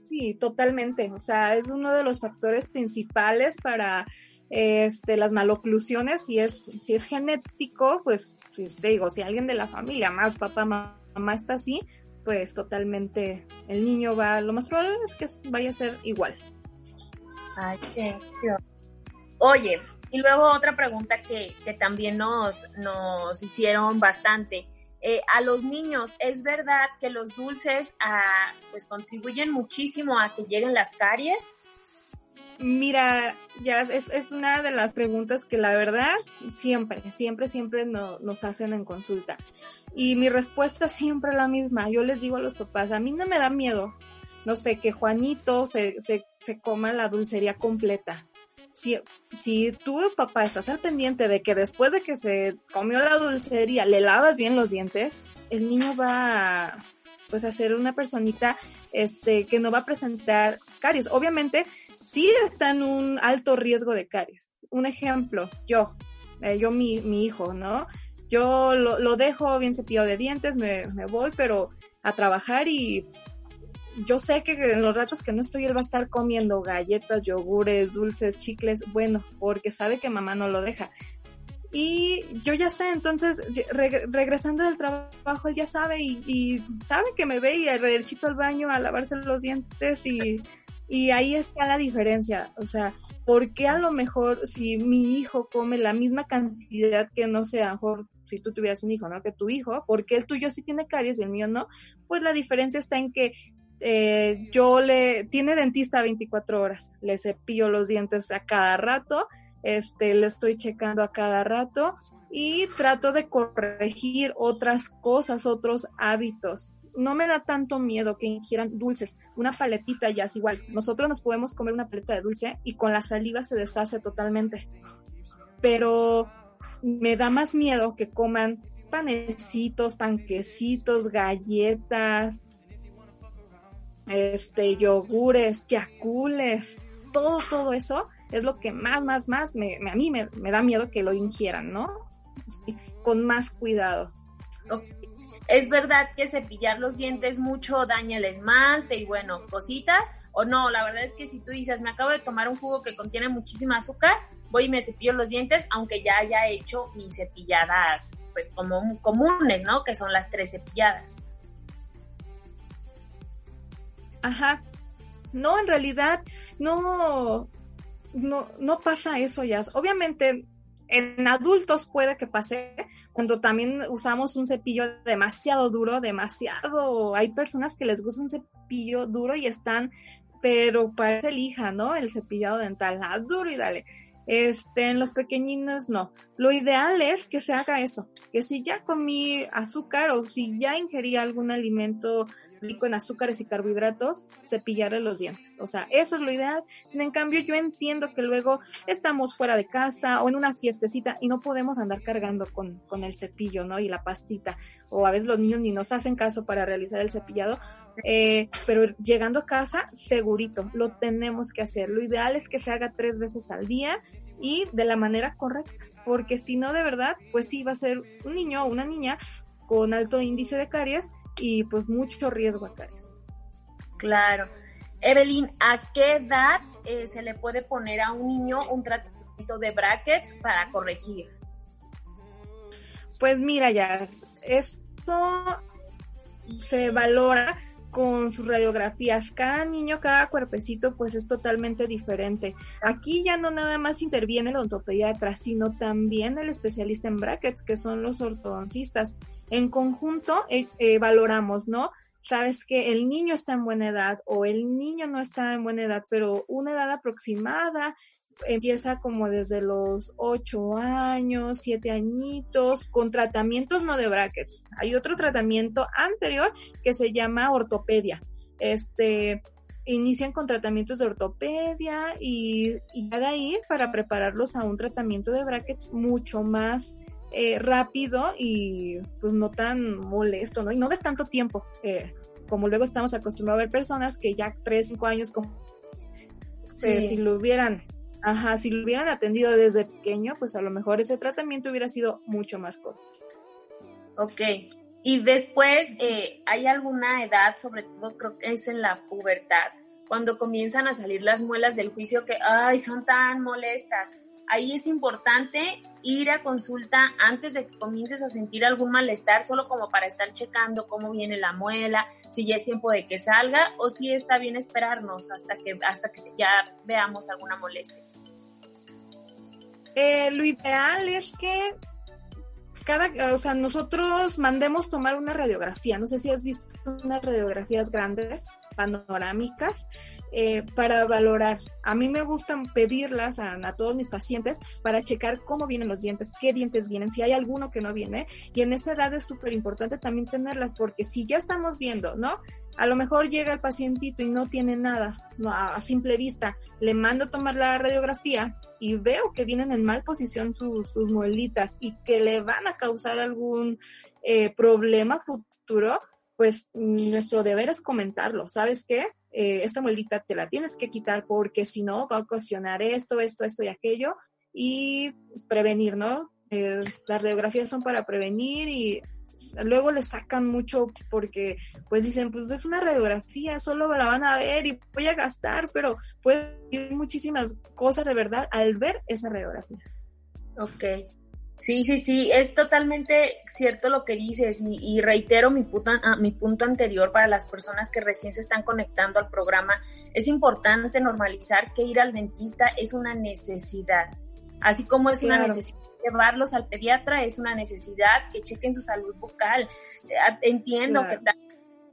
Sí, totalmente. O sea, es uno de los factores principales para este, las maloclusiones. Si es, si es genético, pues te digo, si alguien de la familia, más papá, mamá está así, pues totalmente el niño va, lo más probable es que vaya a ser igual. Ay, qué Oye, y luego otra pregunta que, que también nos, nos hicieron bastante. Eh, a los niños, ¿es verdad que los dulces ah, pues contribuyen muchísimo a que lleguen las caries? Mira, ya es, es, una de las preguntas que la verdad siempre, siempre, siempre no, nos hacen en consulta. Y mi respuesta siempre la misma. Yo les digo a los papás, a mí no me da miedo, no sé, que Juanito se, se, se coma la dulcería completa si, si tú, papá, estás al pendiente de que después de que se comió la dulcería le lavas bien los dientes, el niño va a, pues a ser una personita este que no va a presentar caries. Obviamente, sí está en un alto riesgo de caries. Un ejemplo, yo, eh, yo mi, mi hijo, ¿no? Yo lo, lo dejo bien cepillado de dientes, me, me voy, pero a trabajar y yo sé que en los ratos que no estoy, él va a estar comiendo galletas, yogures, dulces, chicles, bueno, porque sabe que mamá no lo deja. Y yo ya sé, entonces, regresando del trabajo, él ya sabe y, sabe que me ve y el chito al baño a lavarse los dientes y, ahí está la diferencia. O sea, ¿por qué a lo mejor si mi hijo come la misma cantidad que no sé, a lo mejor si tú tuvieras un hijo, ¿no? Que tu hijo, porque el tuyo sí tiene caries y el mío no, pues la diferencia está en que eh, yo le, tiene dentista 24 horas, le cepillo los dientes a cada rato, este, le estoy checando a cada rato y trato de corregir otras cosas, otros hábitos. No me da tanto miedo que ingieran dulces. Una paletita ya es igual. Nosotros nos podemos comer una paleta de dulce y con la saliva se deshace totalmente. Pero me da más miedo que coman panecitos, panquecitos, galletas, este, yogures, yacules, todo, todo eso es lo que más, más, más me, a mí me, da miedo que lo ingieran, ¿no? Con más cuidado. Es verdad que cepillar los dientes mucho daña el esmalte y bueno, cositas, o no, la verdad es que si tú dices, me acabo de tomar un jugo que contiene muchísima azúcar, voy y me cepillo los dientes, aunque ya haya hecho mis cepilladas, pues como comunes, ¿no? Que son las tres cepilladas. Ajá. No, en realidad, no, no, no pasa eso ya. Obviamente, en adultos puede que pase cuando también usamos un cepillo demasiado duro, demasiado. Hay personas que les gusta un cepillo duro y están, pero parece lija, ¿no? El cepillado dental, ah, duro y dale. Este, en los pequeñinos no. Lo ideal es que se haga eso, que si ya comí azúcar o si ya ingerí algún alimento rico en azúcares y carbohidratos, cepillarle los dientes. O sea, eso es lo ideal. Sin en cambio, yo entiendo que luego estamos fuera de casa o en una fiestecita y no podemos andar cargando con, con el cepillo, ¿no? Y la pastita. O a veces los niños ni nos hacen caso para realizar el cepillado. Eh, pero llegando a casa, segurito, lo tenemos que hacer. Lo ideal es que se haga tres veces al día y de la manera correcta, porque si no, de verdad, pues sí va a ser un niño o una niña con alto índice de caries y pues mucho riesgo a caries. Claro. Evelyn, ¿a qué edad eh, se le puede poner a un niño un tratamiento de brackets para corregir? Pues mira, ya, esto se valora con sus radiografías. Cada niño, cada cuerpecito, pues es totalmente diferente. Aquí ya no nada más interviene el ontopediatra, sino también el especialista en brackets, que son los ortodoncistas en conjunto eh, eh, valoramos, ¿no? Sabes que el niño está en buena edad o el niño no está en buena edad, pero una edad aproximada empieza como desde los ocho años, siete añitos, con tratamientos no de brackets. Hay otro tratamiento anterior que se llama ortopedia. Este, inician con tratamientos de ortopedia y, y ya de ahí para prepararlos a un tratamiento de brackets mucho más eh, rápido y pues no tan molesto, ¿no? Y no de tanto tiempo, eh, como luego estamos acostumbrados a ver personas que ya tres, cinco años, como, eh, si lo hubieran, ajá, si lo hubieran atendido desde pequeño, pues a lo mejor ese tratamiento hubiera sido mucho más corto. Ok. Y después, ¿hay alguna edad, sobre todo creo que es en la pubertad, cuando comienzan a salir las muelas del juicio que, ay, son tan molestas? Ahí es importante ir a consulta antes de que comiences a sentir algún malestar, solo como para estar checando cómo viene la muela, si ya es tiempo de que salga o si está bien esperarnos hasta que, hasta que ya veamos alguna molestia. Eh, lo ideal es que cada, o sea, nosotros mandemos tomar una radiografía. No sé si has visto unas radiografías grandes, panorámicas, eh, para valorar. A mí me gusta pedirlas a, todos mis pacientes para checar cómo vienen los dientes, qué dientes vienen, si hay alguno que no viene. Y en esa edad es súper importante también tenerlas porque si ya estamos viendo, ¿no? A lo mejor llega el pacientito y no tiene nada, a, simple vista. Le mando a tomar la radiografía y veo que vienen en mal posición sus muelitas y que le van a causar algún eh, problema futuro, pues nuestro deber es comentarlo. ¿Sabes qué? Eh, esta muelita te la tienes que quitar porque si no va a ocasionar esto, esto, esto y aquello y prevenir, ¿no? Eh, las radiografías son para prevenir y luego le sacan mucho porque pues dicen, pues es una radiografía, solo la van a ver y voy a gastar, pero puede muchísimas cosas de verdad al ver esa radiografía. Ok. Sí, sí, sí, es totalmente cierto lo que dices y, reitero mi, ah, mi punto anterior para las personas que recién se están conectando al programa. Es importante normalizar que ir al dentista es una necesidad, así como es una necesidad llevarlos al pediatra, es una necesidad que chequen su salud bucal. Eh, entiendo que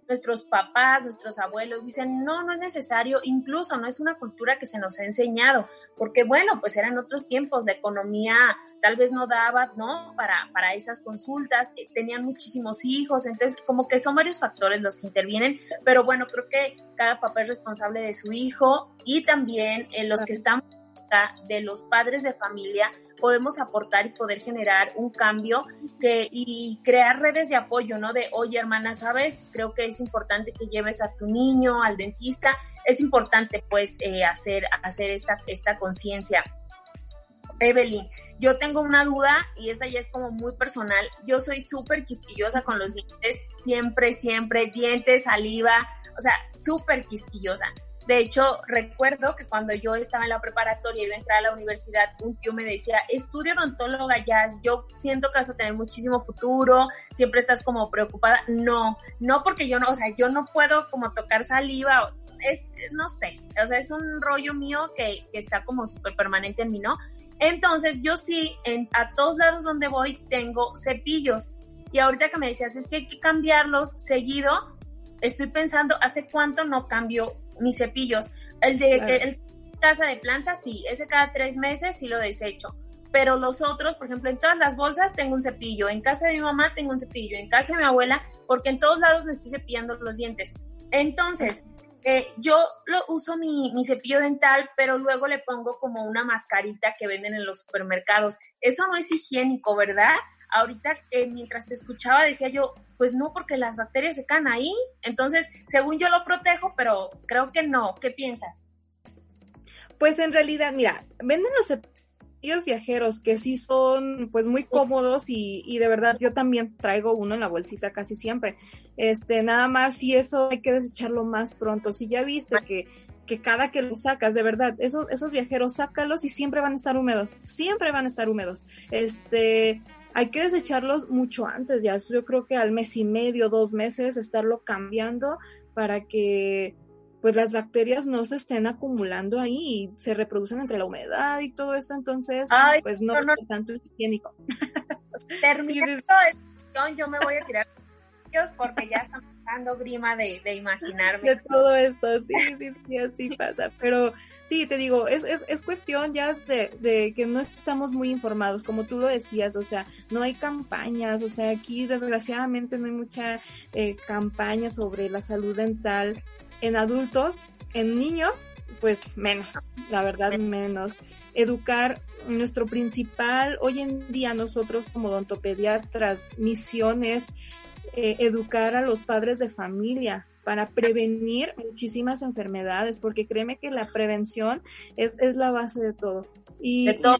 nuestros papás, nuestros abuelos dicen, no, no es necesario, incluso no es una cultura que se nos ha enseñado, porque bueno, pues eran otros tiempos, la economía tal vez no daba, ¿no? Para, para esas consultas, eh, tenían muchísimos hijos, entonces como que son varios factores los que intervienen, pero bueno, creo que cada papá es responsable de su hijo y también en los que están de los padres de familia podemos aportar y poder generar un cambio que, y crear redes de apoyo, ¿no? De, oye, hermana, ¿sabes? Creo que es importante que lleves a tu niño al dentista. Es importante, pues, eh, hacer, hacer esta, esta conciencia. Evelyn, yo tengo una duda y esta ya es como muy personal. Yo soy súper quisquillosa con los dientes, siempre, siempre, dientes, saliva, o sea, súper quisquillosa. De hecho, recuerdo que cuando yo estaba en la preparatoria y iba a entrar a la universidad, un tío me decía, estudio odontóloga ya, yo siento que vas a tener muchísimo futuro, siempre estás como preocupada. No, no porque yo no, o sea, yo no puedo como tocar saliva, es, no sé, o sea, es un rollo mío que, está como súper permanente en mí, ¿no? Entonces yo sí, en, a todos lados donde voy tengo cepillos. Y ahorita que me decías, es que hay que cambiarlos seguido, estoy pensando, ¿hace cuánto no cambio mis cepillos. El de el, casa de plantas, sí, ese cada tres meses sí lo desecho. Pero los otros, por ejemplo, en todas las bolsas tengo un cepillo, en casa de mi mamá tengo un cepillo, en casa de mi abuela, porque en todos lados me estoy cepillando los dientes. Entonces, eh, yo lo uso mi, mi, cepillo dental, pero luego le pongo como una mascarita que venden en los supermercados. Eso no es higiénico, ¿verdad? ahorita eh, mientras te escuchaba decía yo, pues no, porque las bacterias se caen ahí. Entonces, según yo lo protejo, pero creo que no. ¿Qué piensas? Pues en realidad, mira, venden los cepillos viajeros que sí son pues muy cómodos y, y, de verdad yo también traigo uno en la bolsita casi siempre. Este, nada más si eso hay que desecharlo más pronto. Si ya viste que que cada que lo sacas, de verdad, esos, esos viajeros, sácalos y siempre van a estar húmedos, siempre van a estar húmedos. Este, hay que desecharlos mucho antes, ya yo creo que al mes y medio, dos meses, estarlo cambiando para que pues las bacterias no se estén acumulando ahí y se reproducen entre la humedad y todo esto, entonces pues no, no, tanto higiénico. *laughs* Terminando yo me voy a tirar porque ya están dando grima de, de imaginarme. De todo esto, sí, sí, sí, así pasa, pero sí, te digo, es, es, es cuestión ya de, de, que no estamos muy informados, como tú lo decías, o sea, no hay campañas, o sea, aquí desgraciadamente no hay mucha eh, campaña sobre la salud dental en adultos, en niños, pues menos, la verdad menos. Educar nuestro principal, hoy en día nosotros como odontopediatras, misiones, eh, educar a los padres de familia, para prevenir muchísimas enfermedades, porque créeme que la prevención es, es la base de todo. Y, de todo.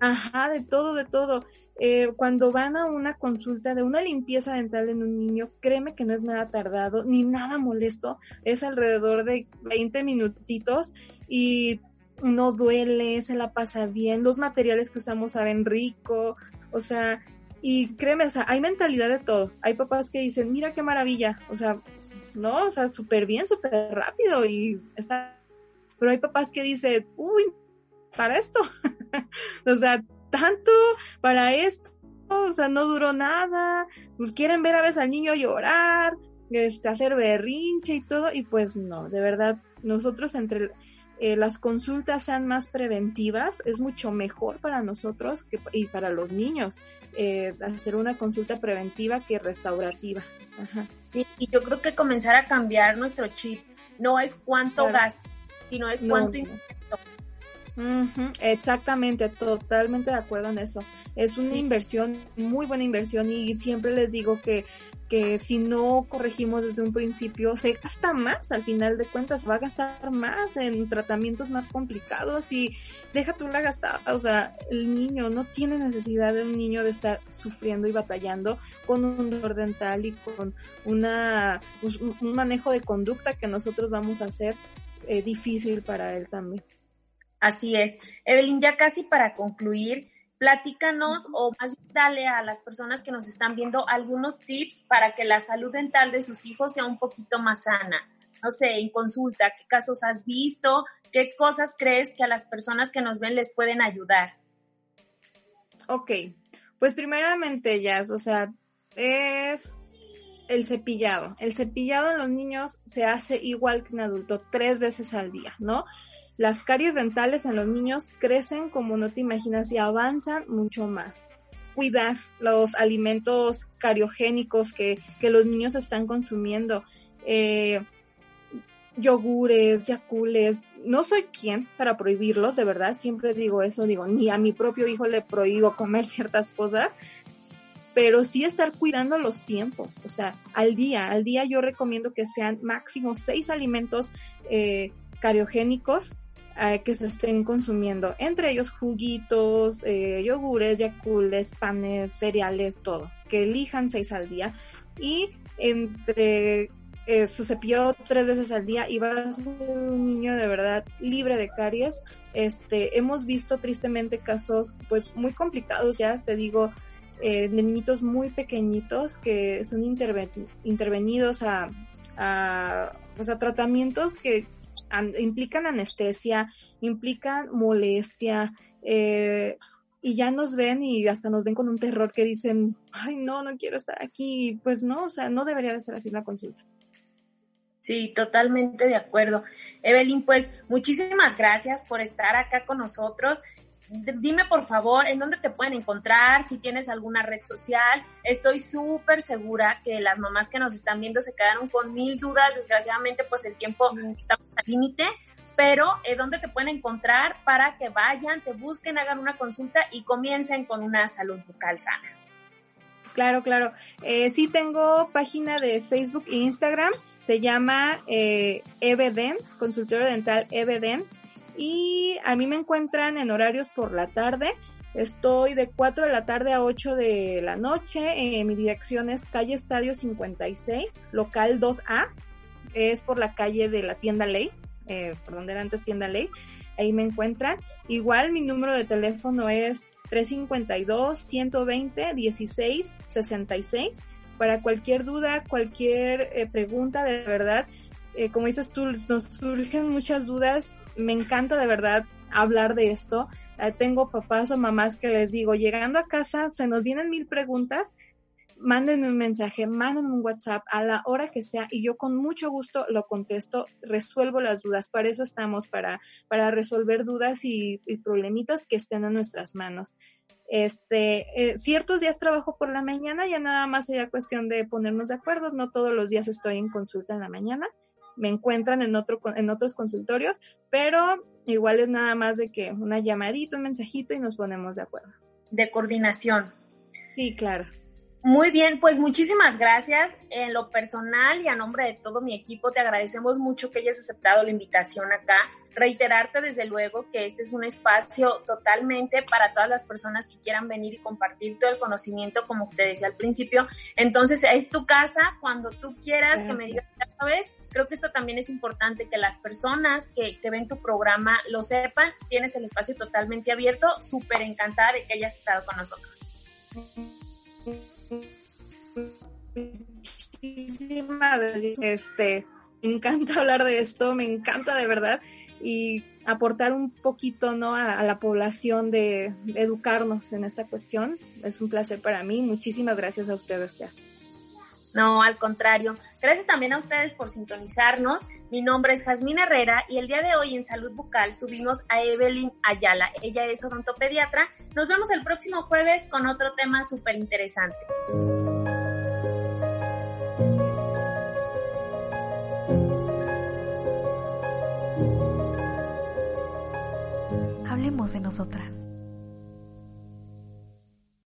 ajá, de todo, de todo. Eh, cuando van a una consulta de una limpieza dental en un niño, créeme que no es nada tardado ni nada molesto, es alrededor de 20 minutitos y no duele, se la pasa bien, los materiales que usamos saben rico, o sea, y créeme, o sea, hay mentalidad de todo. Hay papás que dicen, mira qué maravilla, o sea, ¿no? O sea, súper bien, súper rápido y está... Pero hay papás que dicen, uy, para esto, *laughs* o sea, tanto para esto, o sea, no duró nada, pues quieren ver a veces al niño llorar, este, hacer berrinche y todo, y pues no, de verdad, nosotros entre eh, las consultas sean más preventivas, es mucho mejor para nosotros que, y para los niños eh, hacer una consulta preventiva que restaurativa. Y, yo creo que comenzar a cambiar nuestro chip no es cuánto gasto, sino es cuánto Exactamente, totalmente de acuerdo en eso. Es una inversión, muy buena inversión y siempre les digo que que si no corregimos desde un principio se gasta más, al final de cuentas va a gastar más en tratamientos más complicados y deja tú la gastada, o sea, el niño no tiene necesidad de un niño de estar sufriendo y batallando con un dolor dental y con una pues, un manejo de conducta que nosotros vamos a hacer eh, difícil para él también. Así es. Evelyn, ya casi para concluir, platícanos o más bien dale a las personas que nos están viendo algunos tips para que la salud dental de sus hijos sea un poquito más sana. No sé, en consulta, ¿qué casos has visto? ¿Qué cosas crees que a las personas que nos ven les pueden ayudar? Ok, pues primeramente, ya, o sea, es el cepillado. El cepillado en los niños se hace igual que en adulto, tres veces al día, ¿no? Las caries dentales en los niños crecen como no te imaginas y avanzan mucho más. Cuidar los alimentos cariogénicos que, que los niños están consumiendo. Eh, yogures, yacules, no soy quien para prohibirlos, de verdad, siempre digo eso, digo, ni a mi propio hijo le prohíbo comer *laughs* ciertas cosas, pero sí estar cuidando los tiempos, o sea, al día, al día yo recomiendo que sean máximo seis alimentos eh, cariogénicos eh, que se estén consumiendo, entre ellos juguitos, eh, yogures, yacules, panes, cereales, todo, que elijan seis al día y entre eh, su cepillo tres veces al día y va a ser un niño de verdad libre de caries. Este, hemos visto tristemente casos pues muy complicados ya, te digo, de niñitos muy pequeñitos que son intervenidos a, pues a tratamientos que implican anestesia, implican molestia, eh, y ya nos ven y hasta nos ven con un terror que dicen, ay, no, no quiero estar aquí. Pues no, o sea, no debería de ser así la consulta. Sí, totalmente de acuerdo. Evelyn, pues muchísimas gracias por estar acá con nosotros. Dime por favor en dónde te pueden encontrar, si tienes alguna red social. Estoy súper segura que las mamás que nos están viendo se quedaron con mil dudas. Desgraciadamente, pues el tiempo está al límite. Pero ¿eh, dónde te pueden encontrar para que vayan, te busquen, hagan una consulta y comiencen con una salud bucal sana? Claro, claro. Eh, sí tengo página de Facebook e Instagram. Se llama eh, Eveden, consultorio dental Eveden. Y a mí me encuentran en horarios por la tarde. Estoy de 4 de la tarde a 8 de la noche. Eh, mi dirección es calle Estadio 56, local 2A. Es por la calle de la tienda Ley, eh, por donde era antes tienda Ley. Ahí me encuentran. Igual mi número de teléfono es 352-120-1666 para cualquier duda, cualquier eh, pregunta, de verdad, eh, como dices tú, nos surgen muchas dudas. Me encanta de verdad hablar de esto. Eh, tengo papás o mamás que les digo, llegando a casa, se nos vienen mil preguntas, mándenme un mensaje, mándenme un WhatsApp a la hora que sea y yo con mucho gusto lo contesto, resuelvo las dudas. Para eso estamos, para, para resolver dudas y, y problemitas que estén en nuestras manos. Este, eh, ciertos días trabajo por la mañana, ya nada más sería cuestión de ponernos de acuerdo, no todos los días estoy en consulta en la mañana, me encuentran en, otro, en otros consultorios, pero igual es nada más de que una llamadita, un mensajito y nos ponemos de acuerdo. De coordinación. Sí, claro. Muy bien, pues muchísimas gracias. En lo personal y a nombre de todo mi equipo, te agradecemos mucho que hayas aceptado la invitación acá. Reiterarte desde luego que este es un espacio totalmente para todas las personas que quieran venir y compartir todo el conocimiento, como te decía al principio. Entonces, es tu casa cuando tú quieras que me digas, ya sabes, creo que esto también es importante que las personas que, que ven tu programa lo sepan. Tienes el espacio totalmente abierto. Súper encantada de que hayas estado con nosotros muchísimas este me encanta hablar de esto, me encanta de verdad y aportar un poquito ¿no? a, la población de, educarnos en esta cuestión. Es un placer para mí. Muchísimas gracias a ustedes. No, al contrario. Gracias también a ustedes por sintonizarnos. Mi nombre es Jazmín Herrera y el día de hoy en Salud Bucal tuvimos a Evelyn Ayala. Ella es odontopediatra. Nos vemos el próximo jueves con otro tema súper interesante. Hablemos de nosotras.